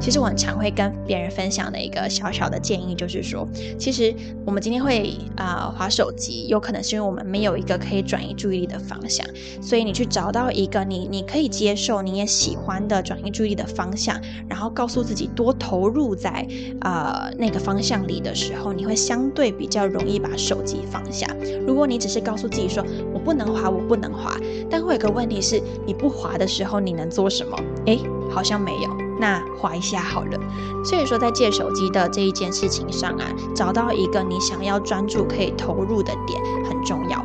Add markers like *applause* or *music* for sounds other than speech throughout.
其实我很常会跟别人分享的一个小小的建议，就是说，其实我们今天会啊划手机，有可能是因为我们没有一个可以转移注意力的方向，所以你去找到一个你你可以接受、你也喜欢的转移注意力的方向，然后告诉自己多投入在呃那个方向里的时候，你会相对比较容易把手机放下。如果你只是告诉自己说我不能滑，我不能滑，但会有个问题是，你不滑的时候你能做什么？诶，好像没有。那划一下好了，所以说在借手机的这一件事情上啊，找到一个你想要专注可以投入的点很重要。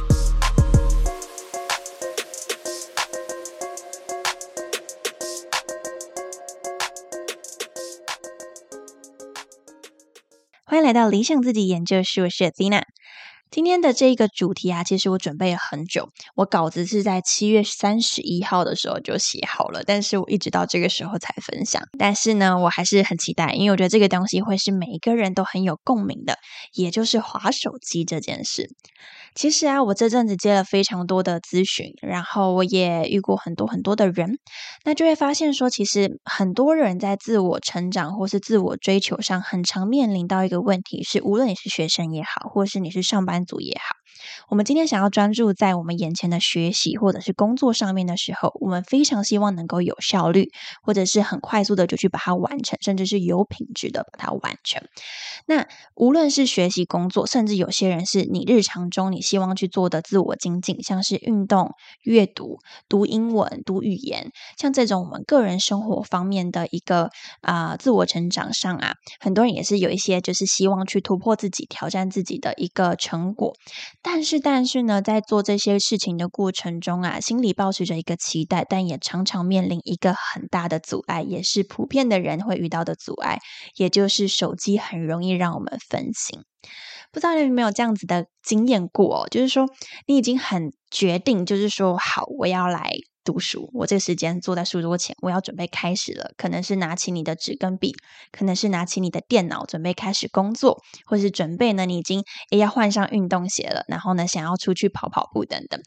来到理想自己研究室，我是 Athena。今天的这个主题啊，其实我准备了很久，我稿子是在七月三十一号的时候就写好了，但是我一直到这个时候才分享。但是呢，我还是很期待，因为我觉得这个东西会是每一个人都很有共鸣的，也就是划手机这件事。其实啊，我这阵子接了非常多的咨询，然后我也遇过很多很多的人，那就会发现说，其实很多人在自我成长或是自我追求上，很常面临到一个问题是，无论你是学生也好，或是你是上班族也好。我们今天想要专注在我们眼前的学习或者是工作上面的时候，我们非常希望能够有效率，或者是很快速的就去把它完成，甚至是有品质的把它完成。那无论是学习、工作，甚至有些人是你日常中你希望去做的自我精进，像是运动、阅读、读英文、读语言，像这种我们个人生活方面的一个啊自我成长上啊，很多人也是有一些就是希望去突破自己、挑战自己的一个成果。但但是，但是呢，在做这些事情的过程中啊，心里保持着一个期待，但也常常面临一个很大的阻碍，也是普遍的人会遇到的阻碍，也就是手机很容易让我们分心。不知道你有没有这样子的经验过？哦就是说，你已经很决定，就是说，好，我要来。读书，我这个时间坐在书桌前，我要准备开始了。可能是拿起你的纸跟笔，可能是拿起你的电脑，准备开始工作，或是准备呢，你已经诶要换上运动鞋了，然后呢，想要出去跑跑步等等。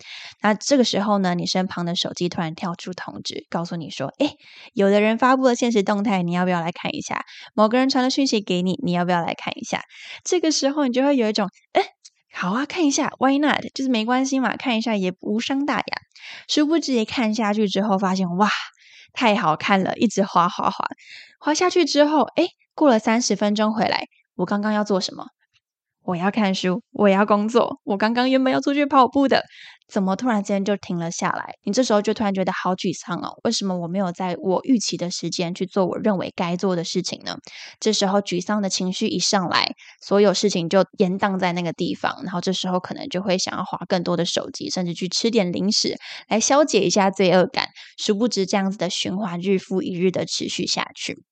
那这个时候呢，你身旁的手机突然跳出通知，告诉你说，诶，有的人发布了现实动态，你要不要来看一下？某个人传了讯息给你，你要不要来看一下？这个时候，你就会有一种，诶。好啊，看一下，Why not？就是没关系嘛，看一下也无伤大雅。殊不知一看下去之后，发现哇，太好看了，一直滑滑滑，滑下去之后，哎，过了三十分钟回来，我刚刚要做什么？我要看书，我要工作。我刚刚原本要出去跑步的，怎么突然间就停了下来？你这时候就突然觉得好沮丧哦。为什么我没有在我预期的时间去做我认为该做的事情呢？这时候沮丧的情绪一上来，所有事情就延宕在那个地方。然后这时候可能就会想要划更多的手机，甚至去吃点零食来消解一下罪恶感。殊不知这样子的循环日复一日的持续下去。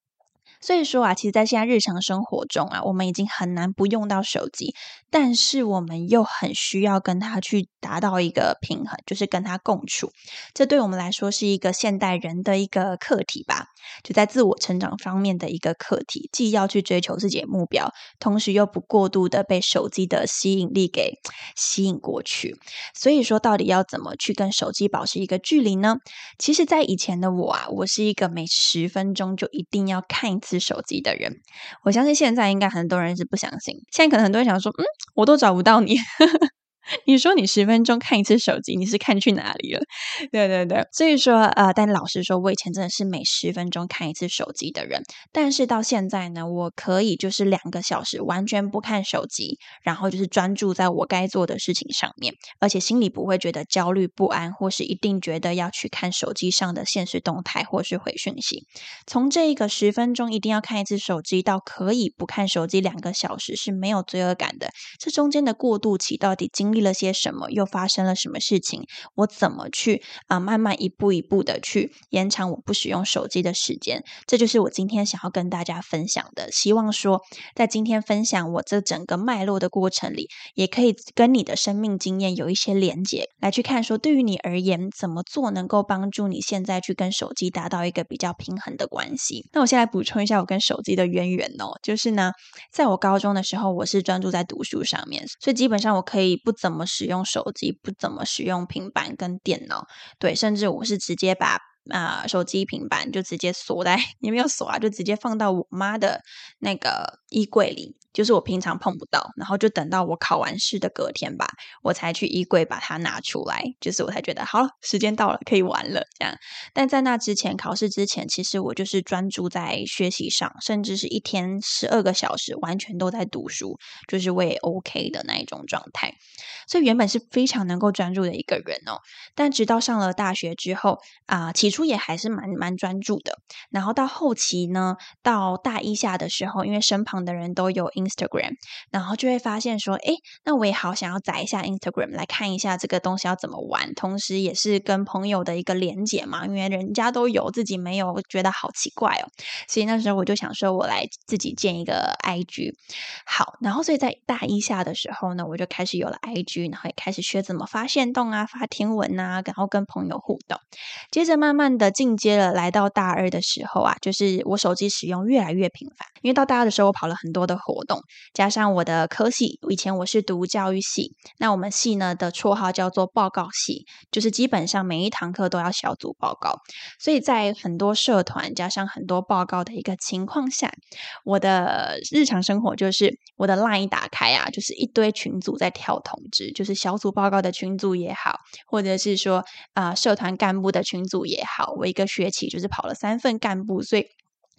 所以说啊，其实，在现在日常生活中啊，我们已经很难不用到手机，但是我们又很需要跟他去达到一个平衡，就是跟他共处。这对我们来说是一个现代人的一个课题吧，就在自我成长方面的一个课题，既要去追求自己的目标，同时又不过度的被手机的吸引力给 *tsk* 吸引过去。所以说，到底要怎么去跟手机保持一个距离呢？其实，在以前的我啊，我是一个每十分钟就一定要看一次。手机的人，我相信现在应该很多人是不相信。现在可能很多人想说，嗯，我都找不到你。你说你十分钟看一次手机，你是看去哪里了？*laughs* 对对对，所以说呃，但老实说，我以前真的是每十分钟看一次手机的人，但是到现在呢，我可以就是两个小时完全不看手机，然后就是专注在我该做的事情上面，而且心里不会觉得焦虑不安，或是一定觉得要去看手机上的现实动态或是回讯息。从这一个十分钟一定要看一次手机，到可以不看手机两个小时是没有罪恶感的，这中间的过渡期到底经历了些什么？又发生了什么事情？我怎么去啊？慢慢一步一步的去延长我不使用手机的时间。这就是我今天想要跟大家分享的。希望说，在今天分享我这整个脉络的过程里，也可以跟你的生命经验有一些连结，来去看说，对于你而言，怎么做能够帮助你现在去跟手机达到一个比较平衡的关系？那我先来补充一下我跟手机的渊源哦，就是呢，在我高中的时候，我是专注在读书上面，所以基本上我可以不怎么使用手机，不怎么使用平板跟电脑，对，甚至我是直接把啊手机、平板就直接锁在，*laughs* 也没有锁啊，就直接放到我妈的那个衣柜里。就是我平常碰不到，然后就等到我考完试的隔天吧，我才去衣柜把它拿出来，就是我才觉得好了，时间到了，可以玩了这样。但在那之前，考试之前，其实我就是专注在学习上，甚至是一天十二个小时完全都在读书，就是我也 OK 的那一种状态。所以原本是非常能够专注的一个人哦。但直到上了大学之后啊，起初也还是蛮蛮专注的，然后到后期呢，到大一下的时候，因为身旁的人都有。Instagram，然后就会发现说，哎，那我也好想要载一下 Instagram 来看一下这个东西要怎么玩，同时也是跟朋友的一个连接嘛，因为人家都有，自己没有，觉得好奇怪哦。所以那时候我就想说，我来自己建一个 IG。好，然后所以在大一下的时候呢，我就开始有了 IG，然后也开始学怎么发现动啊，发天文啊，然后跟朋友互动。接着慢慢的进阶了，来到大二的时候啊，就是我手机使用越来越频繁，因为到大二的时候我跑了很多的活动。加上我的科系，以前我是读教育系，那我们系呢的绰号叫做报告系，就是基本上每一堂课都要小组报告，所以在很多社团加上很多报告的一个情况下，我的日常生活就是我的 LINE 一打开啊，就是一堆群组在跳通知，就是小组报告的群组也好，或者是说啊社团干部的群组也好，我一个学期就是跑了三份干部，所以。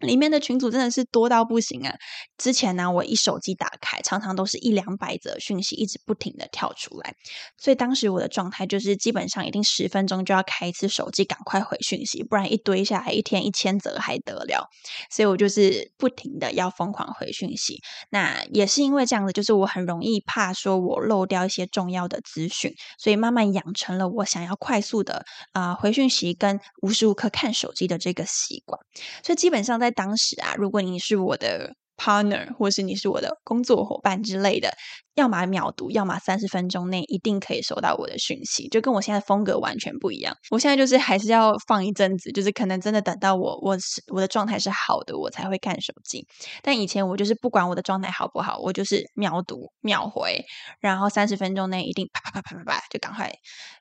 里面的群组真的是多到不行啊！之前呢，我一手机打开，常常都是一两百则讯息，一直不停的跳出来，所以当时我的状态就是基本上一定十分钟就要开一次手机，赶快回讯息，不然一堆下来，一天一千则还得了。所以我就是不停的要疯狂回讯息。那也是因为这样子，就是我很容易怕说我漏掉一些重要的资讯，所以慢慢养成了我想要快速的啊回讯息跟无时无刻看手机的这个习惯。所以基本上在当时啊，如果你是我的 partner，或是你是我的工作伙伴之类的，要么秒读，要么三十分钟内一定可以收到我的讯息，就跟我现在风格完全不一样。我现在就是还是要放一阵子，就是可能真的等到我我是我的状态是好的，我才会看手机。但以前我就是不管我的状态好不好，我就是秒读秒回，然后三十分钟内一定啪啪啪啪啪啪就赶快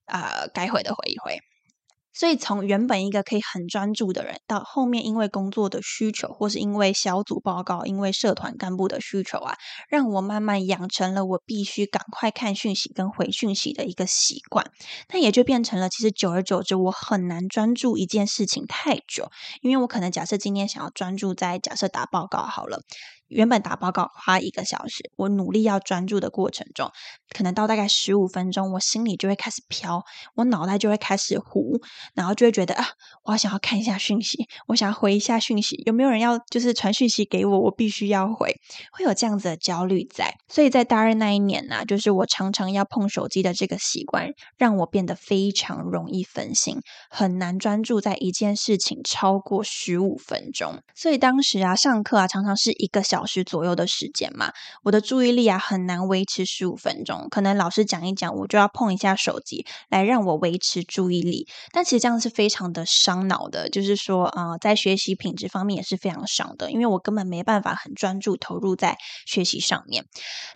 啊该回的回一回。所以，从原本一个可以很专注的人，到后面因为工作的需求，或是因为小组报告、因为社团干部的需求啊，让我慢慢养成了我必须赶快看讯息跟回讯息的一个习惯。那也就变成了，其实久而久之，我很难专注一件事情太久，因为我可能假设今天想要专注在假设打报告好了。原本打报告花一个小时，我努力要专注的过程中，可能到大概十五分钟，我心里就会开始飘，我脑袋就会开始糊，然后就会觉得啊，我想要看一下讯息，我想要回一下讯息，有没有人要就是传讯息给我，我必须要回，会有这样子的焦虑在。所以在大二那一年呢，就是我常常要碰手机的这个习惯，让我变得非常容易分心，很难专注在一件事情超过十五分钟。所以当时啊，上课啊，常常是一个小。小时左右的时间嘛，我的注意力啊很难维持十五分钟，可能老师讲一讲，我就要碰一下手机来让我维持注意力。但其实这样是非常的伤脑的，就是说啊，在学习品质方面也是非常伤的，因为我根本没办法很专注投入在学习上面。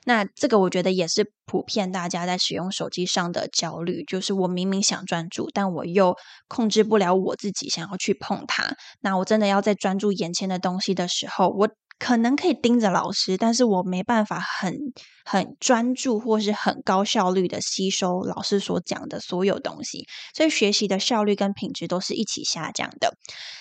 那这个我觉得也是普遍大家在使用手机上的焦虑，就是我明明想专注，但我又控制不了我自己想要去碰它。那我真的要在专注眼前的东西的时候，我。可能可以盯着老师，但是我没办法很很专注或是很高效率的吸收老师所讲的所有东西，所以学习的效率跟品质都是一起下降的。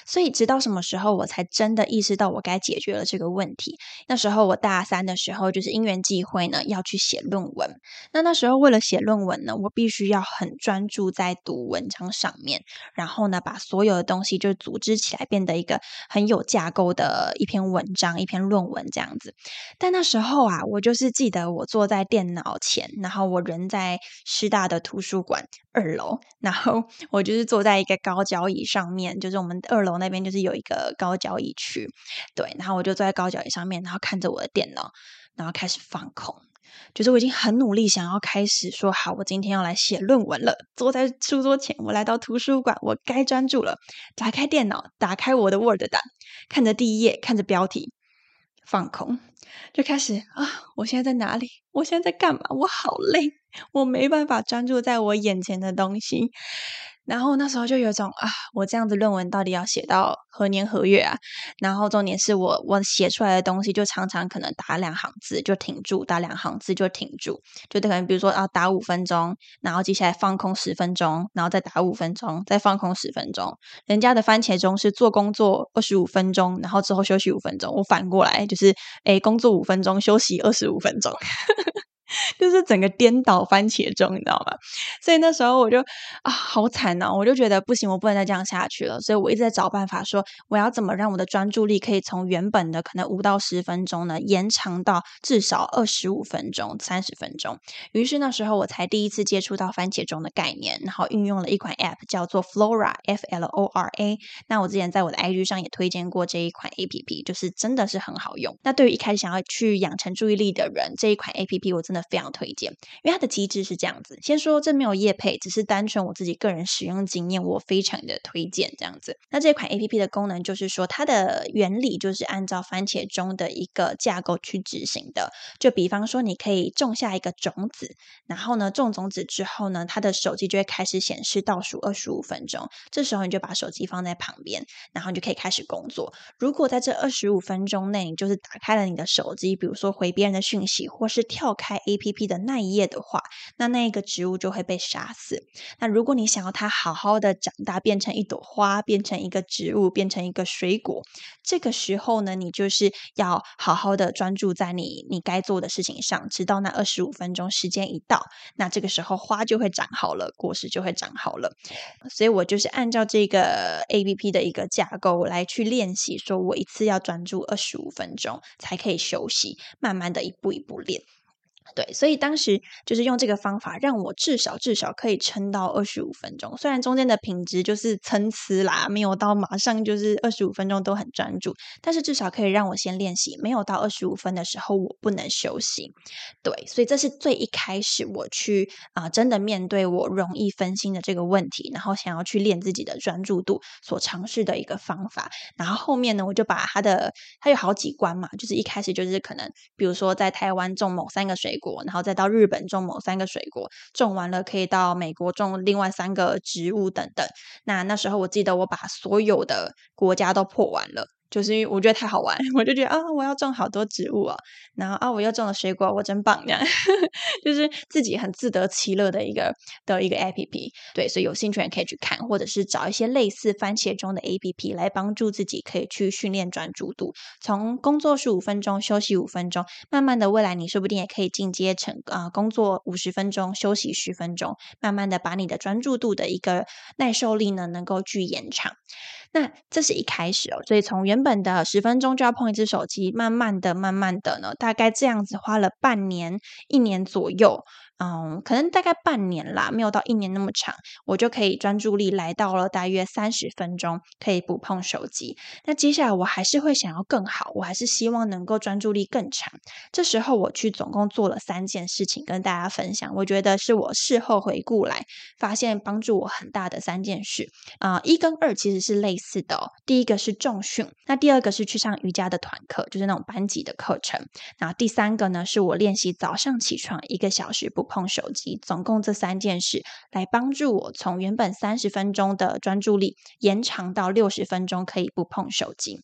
所以直到什么时候我才真的意识到我该解决了这个问题？那时候我大三的时候，就是因缘际会呢，要去写论文。那那时候为了写论文呢，我必须要很专注在读文章上面，然后呢，把所有的东西就组织起来，变得一个很有架构的一篇文章。一篇论文这样子，但那时候啊，我就是记得我坐在电脑前，然后我人在师大的图书馆二楼，然后 *laughs* 我就是坐在一个高脚椅上面，就是我们二楼那边就是有一个高脚椅区，对，然后我就坐在高脚椅上面，然后看着我的电脑，然后开始放空，就是我已经很努力想要开始说好，我今天要来写论文了，坐在书桌前，我来到图书馆，我该专注了，打开电脑，打开我的 Word 档，看着第一页，看着标题。放空，就开始啊！我现在在哪里？我现在在干嘛？我好累，我没办法专注在我眼前的东西。然后那时候就有种啊，我这样子论文到底要写到何年何月啊？然后重点是我我写出来的东西就常常可能打两行字就停住，打两行字就停住，就可能比如说啊打五分钟，然后接下来放空十分钟，然后再打五分钟，再放空十分钟。人家的番茄钟是做工作二十五分钟，然后之后休息五分钟。我反过来就是诶工作五分钟，休息二十五分钟。*laughs* 就是整个颠倒番茄钟，你知道吗？所以那时候我就啊，好惨哦！我就觉得不行，我不能再这样下去了。所以我一直在找办法，说我要怎么让我的专注力可以从原本的可能五到十分钟呢，延长到至少二十五分钟、三十分钟。于是那时候我才第一次接触到番茄钟的概念，然后运用了一款 App 叫做 Flora（F L O R A）。那我之前在我的 IG 上也推荐过这一款 APP，就是真的是很好用。那对于一开始想要去养成注意力的人，这一款 APP 我真的的。非常推荐，因为它的机制是这样子。先说这没有业配，只是单纯我自己个人使用经验，我非常的推荐这样子。那这款 A P P 的功能就是说，它的原理就是按照番茄钟的一个架构去执行的。就比方说，你可以种下一个种子，然后呢，种种子之后呢，它的手机就会开始显示倒数二十五分钟。这时候你就把手机放在旁边，然后你就可以开始工作。如果在这二十五分钟内，你就是打开了你的手机，比如说回别人的讯息，或是跳开 A P P 的那一页的话，那那一个植物就会被杀死。那如果你想要它好好的长大，变成一朵花，变成一个植物，变成一个水果，这个时候呢，你就是要好好的专注在你你该做的事情上，直到那二十五分钟时间一到，那这个时候花就会长好了，果实就会长好了。所以我就是按照这个 A P P 的一个架构来去练习，说我一次要专注二十五分钟才可以休息，慢慢的一步一步练。对，所以当时就是用这个方法，让我至少至少可以撑到二十五分钟。虽然中间的品质就是参差啦，没有到马上就是二十五分钟都很专注，但是至少可以让我先练习。没有到二十五分的时候，我不能休息。对，所以这是最一开始我去啊，真的面对我容易分心的这个问题，然后想要去练自己的专注度所尝试的一个方法。然后后面呢，我就把它的它有好几关嘛，就是一开始就是可能比如说在台湾种某三个水。果，然后再到日本种某三个水果，种完了可以到美国种另外三个植物等等。那那时候我记得我把所有的国家都破完了。就是因为我觉得太好玩，我就觉得啊，我要种好多植物啊，然后啊，我又种了水果，我真棒这样，*laughs* 就是自己很自得其乐的一个的一个 A P P。对，所以有兴趣人可以去看，或者是找一些类似番茄钟的 A P P 来帮助自己，可以去训练专注度。从工作十五分钟，休息五分钟，慢慢的，未来你说不定也可以进阶成啊，工作五十分钟，休息十分钟，慢慢的把你的专注度的一个耐受力呢，能够去延长。那这是一开始哦，所以从原本的十分钟就要碰一只手机，慢慢的、慢慢的呢，大概这样子花了半年、一年左右。嗯，可能大概半年啦，没有到一年那么长，我就可以专注力来到了大约三十分钟，可以不碰手机。那接下来我还是会想要更好，我还是希望能够专注力更长。这时候我去总共做了三件事情跟大家分享，我觉得是我事后回顾来发现帮助我很大的三件事。啊，一跟二其实是类似的哦。第一个是重训，那第二个是去上瑜伽的团课，就是那种班级的课程。然后第三个呢，是我练习早上起床一个小时不。碰手机，总共这三件事来帮助我从原本三十分钟的专注力延长到六十分钟，可以不碰手机。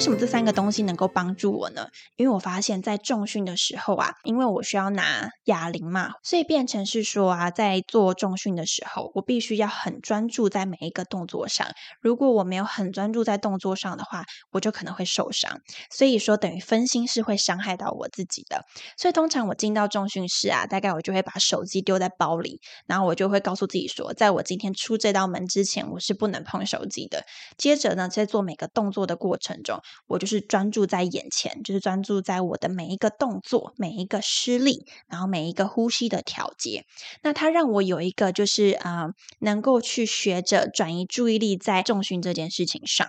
为什么这三个东西能够帮助我呢？因为我发现，在重训的时候啊，因为我需要拿哑铃嘛，所以变成是说啊，在做重训的时候，我必须要很专注在每一个动作上。如果我没有很专注在动作上的话，我就可能会受伤。所以说，等于分心是会伤害到我自己的。所以通常我进到重训室啊，大概我就会把手机丢在包里，然后我就会告诉自己说，在我今天出这道门之前，我是不能碰手机的。接着呢，在做每个动作的过程中，我就是专注在眼前，就是专注在我的每一个动作、每一个施力，然后每一个呼吸的调节。那它让我有一个就是啊，能够去学着转移注意力在重训这件事情上。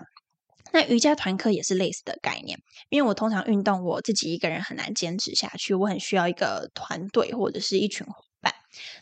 那瑜伽团课也是类似的概念，因为我通常运动我自己一个人很难坚持下去，我很需要一个团队或者是一群。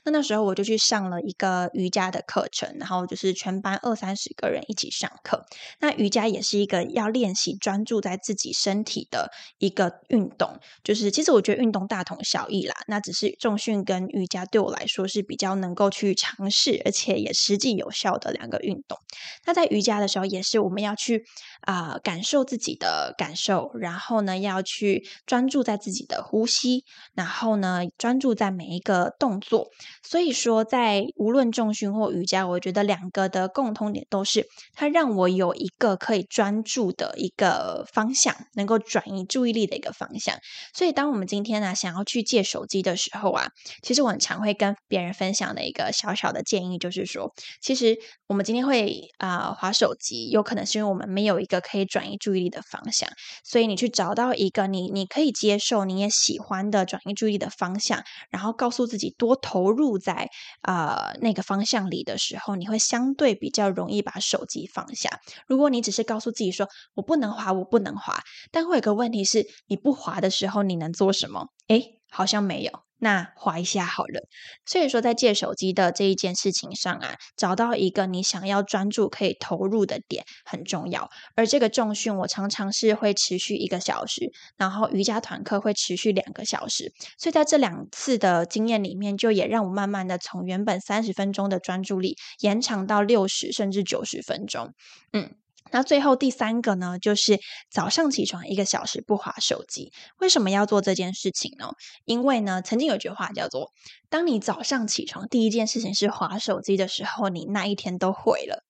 那那时候我就去上了一个瑜伽的课程，然后就是全班二三十个人一起上课。那瑜伽也是一个要练习专注在自己身体的一个运动，就是其实我觉得运动大同小异啦。那只是重训跟瑜伽对我来说是比较能够去尝试，而且也实际有效的两个运动。那在瑜伽的时候，也是我们要去啊感受自己的感受，然后呢要去专注在自己的呼吸，然后呢专注在每一个动作。所以说，在无论重训或瑜伽，我觉得两个的共通点都是，它让我有一个可以专注的一个方向，能够转移注意力的一个方向。所以，当我们今天呢想要去借手机的时候啊，其实我很常会跟别人分享的一个小小的建议，就是说，其实我们今天会啊划手机，有可能是因为我们没有一个可以转移注意力的方向。所以，你去找到一个你你可以接受、你也喜欢的转移注意力的方向，然后告诉自己多投入。在啊那个方向里的时候，你会相对比较容易把手机放下。如果你只是告诉自己说“我不能滑，我不能滑”，但会有个问题是，你不滑的时候，你能做什么？诶，好像没有。那划一下好了。所以说，在借手机的这一件事情上啊，找到一个你想要专注、可以投入的点很重要。而这个重训，我常常是会持续一个小时，然后瑜伽团课会持续两个小时。所以在这两次的经验里面，就也让我慢慢的从原本三十分钟的专注力延长到六十甚至九十分钟。嗯。那最后第三个呢，就是早上起床一个小时不划手机。为什么要做这件事情呢？因为呢，曾经有句话叫做：当你早上起床第一件事情是划手机的时候，你那一天都毁了。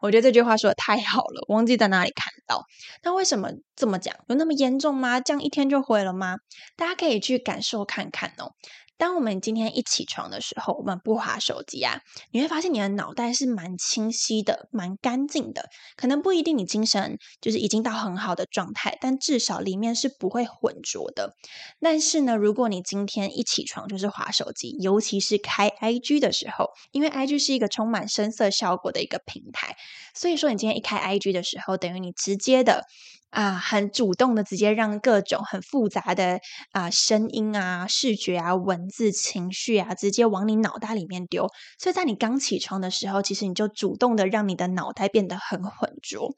我觉得这句话说的太好了，忘记在哪里看到。那为什么这么讲？有那么严重吗？这样一天就毁了吗？大家可以去感受看看哦。当我们今天一起床的时候，我们不划手机啊，你会发现你的脑袋是蛮清晰的，蛮干净的。可能不一定你精神就是已经到很好的状态，但至少里面是不会浑浊的。但是呢，如果你今天一起床就是划手机，尤其是开 IG 的时候，因为 IG 是一个充满声色效果的一个平台，所以说你今天一开 IG 的时候，等于你直接的。啊，很主动的，直接让各种很复杂的啊声音啊、视觉啊、文字、情绪啊，直接往你脑袋里面丢。所以在你刚起床的时候，其实你就主动的让你的脑袋变得很浑浊。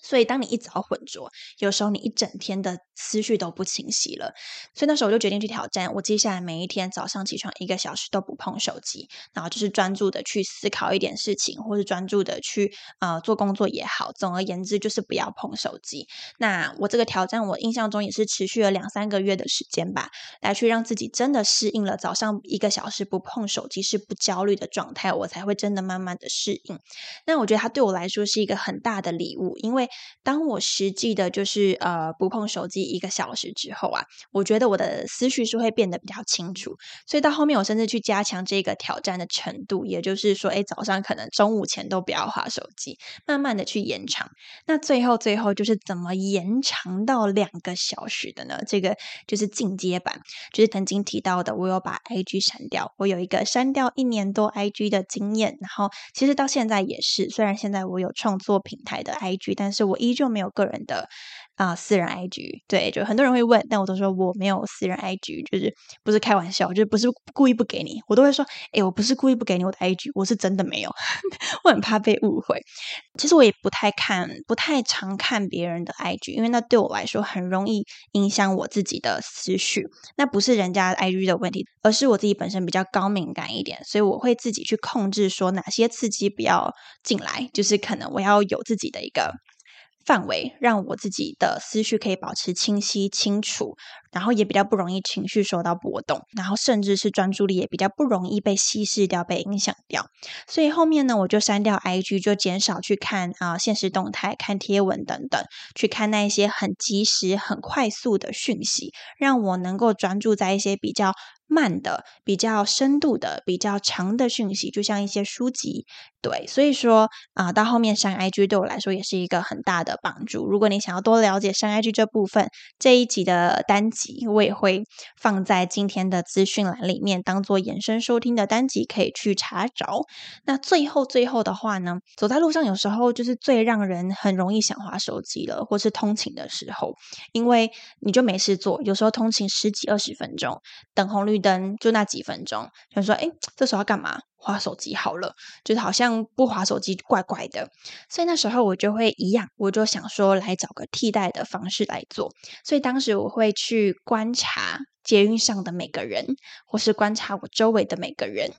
所以，当你一早混浊，有时候你一整天的思绪都不清晰了。所以那时候我就决定去挑战，我接下来每一天早上起床一个小时都不碰手机，然后就是专注的去思考一点事情，或是专注的去呃做工作也好。总而言之，就是不要碰手机。那我这个挑战，我印象中也是持续了两三个月的时间吧，来去让自己真的适应了早上一个小时不碰手机是不焦虑的状态，我才会真的慢慢的适应。那我觉得它对我来说是一个很大的礼物，因为。当我实际的，就是呃不碰手机一个小时之后啊，我觉得我的思绪是会变得比较清楚。所以到后面，我甚至去加强这个挑战的程度，也就是说，哎，早上可能中午前都不要划手机，慢慢的去延长。那最后最后就是怎么延长到两个小时的呢？这个就是进阶版，就是曾经提到的，我有把 IG 删掉，我有一个删掉一年多 IG 的经验。然后其实到现在也是，虽然现在我有创作平台的 IG，但是。我依旧没有个人的啊私人 IG，对，就很多人会问，但我都说我没有私人 IG，就是不是开玩笑，就是不是故意不给你，我都会说，哎，我不是故意不给你我的 IG，我是真的没有，*laughs* 我很怕被误会。其实我也不太看，不太常看别人的 IG，因为那对我来说很容易影响我自己的思绪。那不是人家 IG 的问题，而是我自己本身比较高敏感一点，所以我会自己去控制说哪些刺激不要进来，就是可能我要有自己的一个。范围，让我自己的思绪可以保持清晰清楚，然后也比较不容易情绪受到波动，然后甚至是专注力也比较不容易被稀释掉、被影响掉。所以后面呢，我就删掉 IG，就减少去看啊现实动态、看贴文等等，去看那一些很及时、很快速的讯息，让我能够专注在一些比较。慢的、比较深度的、比较长的讯息，就像一些书籍，对，所以说啊，到后面上 IG 对我来说也是一个很大的帮助。如果你想要多了解上 IG 这部分，这一集的单集我也会放在今天的资讯栏里面，当做延伸收听的单集可以去查找。那最后最后的话呢，走在路上有时候就是最让人很容易想滑手机了，或是通勤的时候，因为你就没事做，有时候通勤十几二十分钟，等红绿。灯就那几分钟，想说：“哎，这时候要干嘛？划手机好了，就是好像不划手机怪怪的。”所以那时候我就会一样，我就想说来找个替代的方式来做。所以当时我会去观察。捷运上的每个人，或是观察我周围的每个人，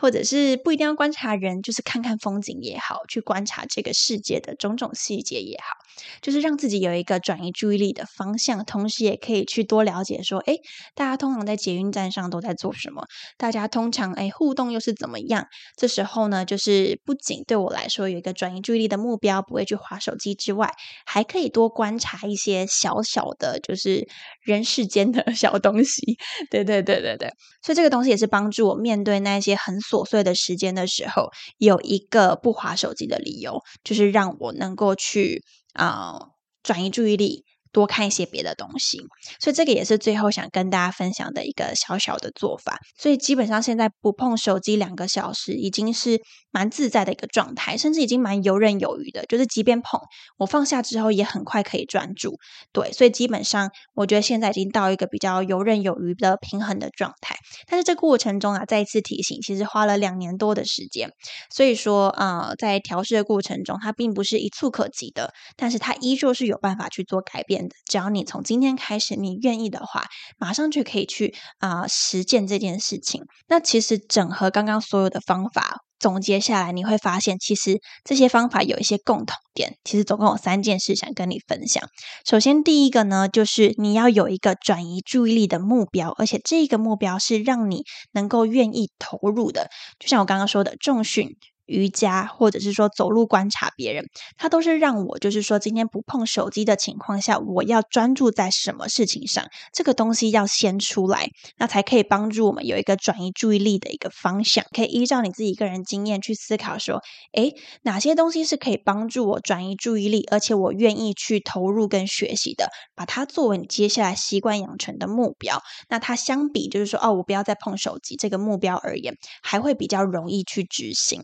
或者是不一定要观察人，就是看看风景也好，去观察这个世界的种种细节也好，就是让自己有一个转移注意力的方向，同时也可以去多了解说，哎，大家通常在捷运站上都在做什么？大家通常哎互动又是怎么样？这时候呢，就是不仅对我来说有一个转移注意力的目标，不会去划手机之外，还可以多观察一些小小的，就是人世间的 *laughs* 小东西。对对对对对，所以这个东西也是帮助我面对那些很琐碎的时间的时候，有一个不划手机的理由，就是让我能够去啊转移注意力。多看一些别的东西，所以这个也是最后想跟大家分享的一个小小的做法。所以基本上现在不碰手机两个小时，已经是蛮自在的一个状态，甚至已经蛮游刃有余的。就是即便碰，我放下之后也很快可以专注。对，所以基本上我觉得现在已经到一个比较游刃有余的平衡的状态。但是这过程中啊，再一次提醒，其实花了两年多的时间。所以说，呃，在调试的过程中，它并不是一触可及的，但是它依旧是有办法去做改变。只要你从今天开始，你愿意的话，马上就可以去啊实践这件事情。那其实整合刚刚所有的方法，总结下来，你会发现，其实这些方法有一些共同点。其实总共有三件事想跟你分享。首先，第一个呢，就是你要有一个转移注意力的目标，而且这个目标是让你能够愿意投入的。就像我刚刚说的，重训。瑜伽，或者是说走路观察别人，它都是让我就是说今天不碰手机的情况下，我要专注在什么事情上，这个东西要先出来，那才可以帮助我们有一个转移注意力的一个方向。可以依照你自己个人经验去思考说，诶，哪些东西是可以帮助我转移注意力，而且我愿意去投入跟学习的，把它作为你接下来习惯养成的目标。那它相比就是说，哦，我不要再碰手机这个目标而言，还会比较容易去执行。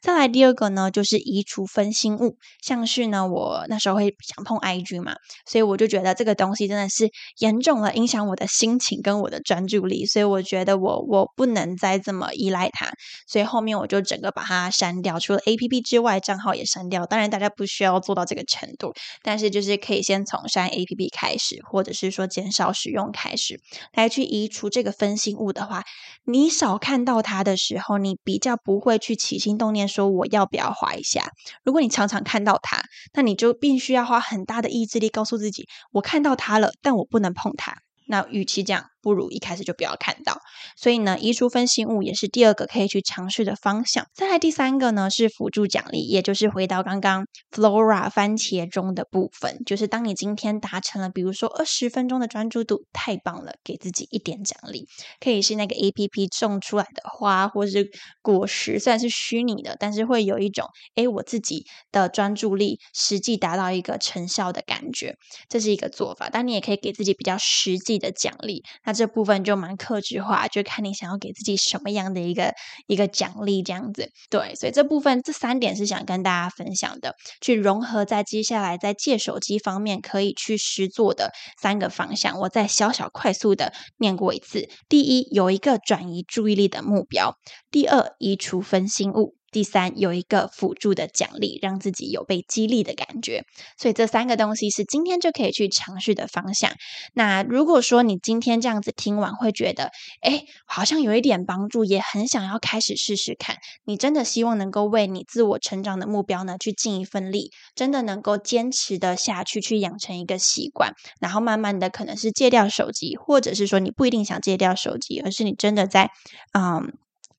再来第二个呢，就是移除分心物，像是呢，我那时候会想碰 IG 嘛，所以我就觉得这个东西真的是严重了影响我的心情跟我的专注力，所以我觉得我我不能再这么依赖它，所以后面我就整个把它删掉，除了 APP 之外，账号也删掉。当然大家不需要做到这个程度，但是就是可以先从删 APP 开始，或者是说减少使用开始，来去移除这个分心物的话，你少看到它的时候，你比较不会去起心动。念说我要不要划一下？如果你常常看到它，那你就必须要花很大的意志力告诉自己，我看到它了，但我不能碰它。那与其这样。不如一开始就不要看到，所以呢，移除分心物也是第二个可以去尝试的方向。再来第三个呢，是辅助奖励，也就是回到刚刚 Flora 番茄中的部分，就是当你今天达成了，比如说二十分钟的专注度，太棒了，给自己一点奖励，可以是那个 A P P 种出来的花，或是果实，虽然是虚拟的，但是会有一种哎，我自己的专注力实际达到一个成效的感觉，这是一个做法。但你也可以给自己比较实际的奖励，那。这部分就蛮克制化，就看你想要给自己什么样的一个一个奖励这样子。对，所以这部分这三点是想跟大家分享的，去融合在接下来在借手机方面可以去实做的三个方向。我再小小快速的念过一次：第一，有一个转移注意力的目标；第二，移除分心物。第三，有一个辅助的奖励，让自己有被激励的感觉。所以这三个东西是今天就可以去尝试的方向。那如果说你今天这样子听完，会觉得，哎，好像有一点帮助，也很想要开始试试看。你真的希望能够为你自我成长的目标呢，去尽一份力，真的能够坚持的下去，去养成一个习惯，然后慢慢的可能是戒掉手机，或者是说你不一定想戒掉手机，而是你真的在，嗯。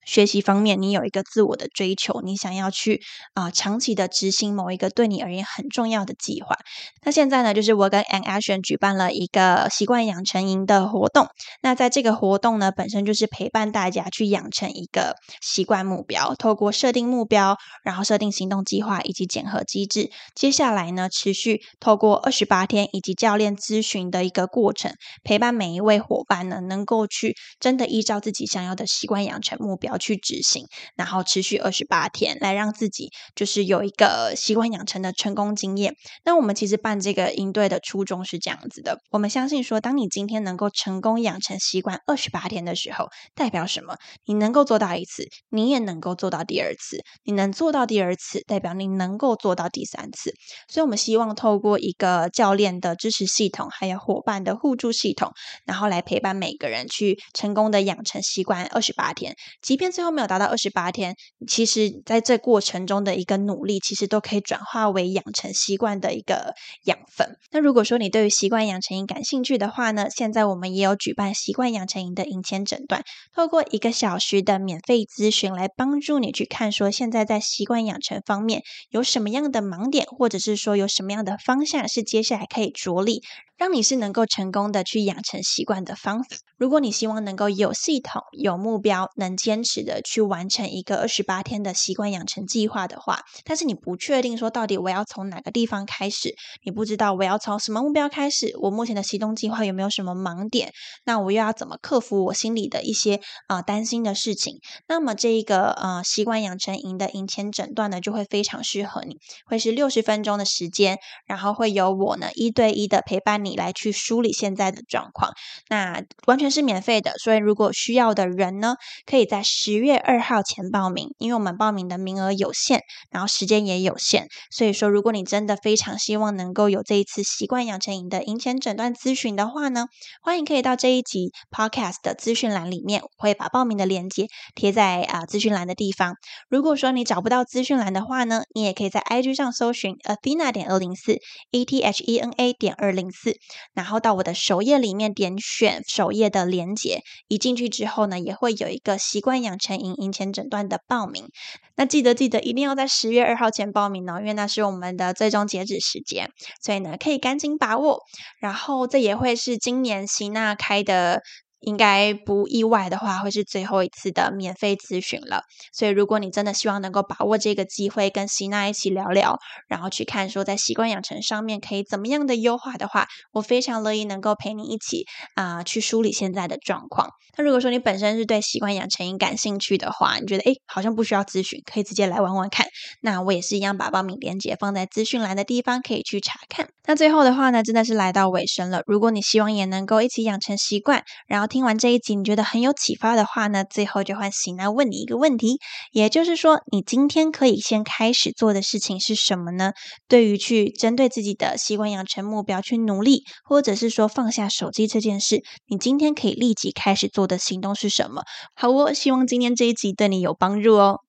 学习方面，你有一个自我的追求，你想要去啊长期的执行某一个对你而言很重要的计划。那现在呢，就是我跟 An Action 举办了一个习惯养成营的活动。那在这个活动呢，本身就是陪伴大家去养成一个习惯目标，透过设定目标，然后设定行动计划以及检核机制。接下来呢，持续透过二十八天以及教练咨询的一个过程，陪伴每一位伙伴呢，能够去真的依照自己想要的习惯养成目标。去执行，然后持续二十八天，来让自己就是有一个习惯养成的成功经验。那我们其实办这个应对的初衷是这样子的：我们相信说，当你今天能够成功养成习惯二十八天的时候，代表什么？你能够做到一次，你也能够做到第二次。你能做到第二次，代表你能够做到第三次。所以，我们希望透过一个教练的支持系统，还有伙伴的互助系统，然后来陪伴每个人去成功的养成习惯二十八天，即便。最后没有达到二十八天，其实在这过程中的一个努力，其实都可以转化为养成习惯的一个养分。那如果说你对于习惯养成营感兴趣的话呢，现在我们也有举办习惯养成营的营前诊断，透过一个小时的免费咨询，来帮助你去看说现在在习惯养成方面有什么样的盲点，或者是说有什么样的方向是接下来可以着力。让你是能够成功的去养成习惯的方法。如果你希望能够有系统、有目标、能坚持的去完成一个二十八天的习惯养成计划的话，但是你不确定说到底我要从哪个地方开始，你不知道我要从什么目标开始，我目前的行动计划有没有什么盲点，那我又要怎么克服我心里的一些啊担心的事情？那么这一个呃习惯养成营的营前诊断呢，就会非常适合你，会是六十分钟的时间，然后会有我呢一对一的陪伴。你来去梳理现在的状况，那完全是免费的。所以如果需要的人呢，可以在十月二号前报名，因为我们报名的名额有限，然后时间也有限。所以说，如果你真的非常希望能够有这一次习惯养成营的营前诊断咨询的话呢，欢迎可以到这一集 Podcast 的资讯栏里面，我会把报名的链接贴在啊资讯栏的地方。如果说你找不到资讯栏的话呢，你也可以在 IG 上搜寻 Athena 点二零四 A T H E N A 点二零四。然后到我的首页里面点选首页的链接，一进去之后呢，也会有一个习惯养成营营前诊断的报名。那记得记得一定要在十月二号前报名哦，因为那是我们的最终截止时间，所以呢可以赶紧把握。然后这也会是今年希娜开的。应该不意外的话，会是最后一次的免费咨询了。所以，如果你真的希望能够把握这个机会，跟希娜一起聊聊，然后去看说在习惯养成上面可以怎么样的优化的话，我非常乐意能够陪你一起啊去梳理现在的状况。那如果说你本身是对习惯养成感兴趣的话，你觉得诶好像不需要咨询，可以直接来玩玩看。那我也是一样把报名链接放在资讯栏的地方，可以去查看。那最后的话呢，真的是来到尾声了。如果你希望也能够一起养成习惯，然后听完这一集你觉得很有启发的话呢，最后就换喜娜问你一个问题，也就是说，你今天可以先开始做的事情是什么呢？对于去针对自己的习惯养成目标去努力，或者是说放下手机这件事，你今天可以立即开始做的行动是什么？好哦，希望今天这一集对你有帮助哦。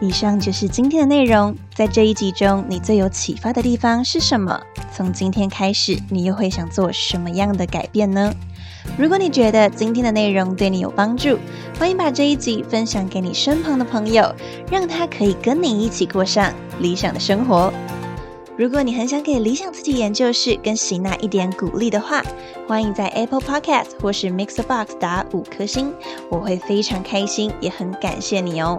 以上就是今天的内容。在这一集中，你最有启发的地方是什么？从今天开始，你又会想做什么样的改变呢？如果你觉得今天的内容对你有帮助，欢迎把这一集分享给你身旁的朋友，让他可以跟你一起过上理想的生活。如果你很想给理想自己研究室跟喜娜一点鼓励的话，欢迎在 Apple Podcast 或是 Mixbox 打五颗星，我会非常开心，也很感谢你哦。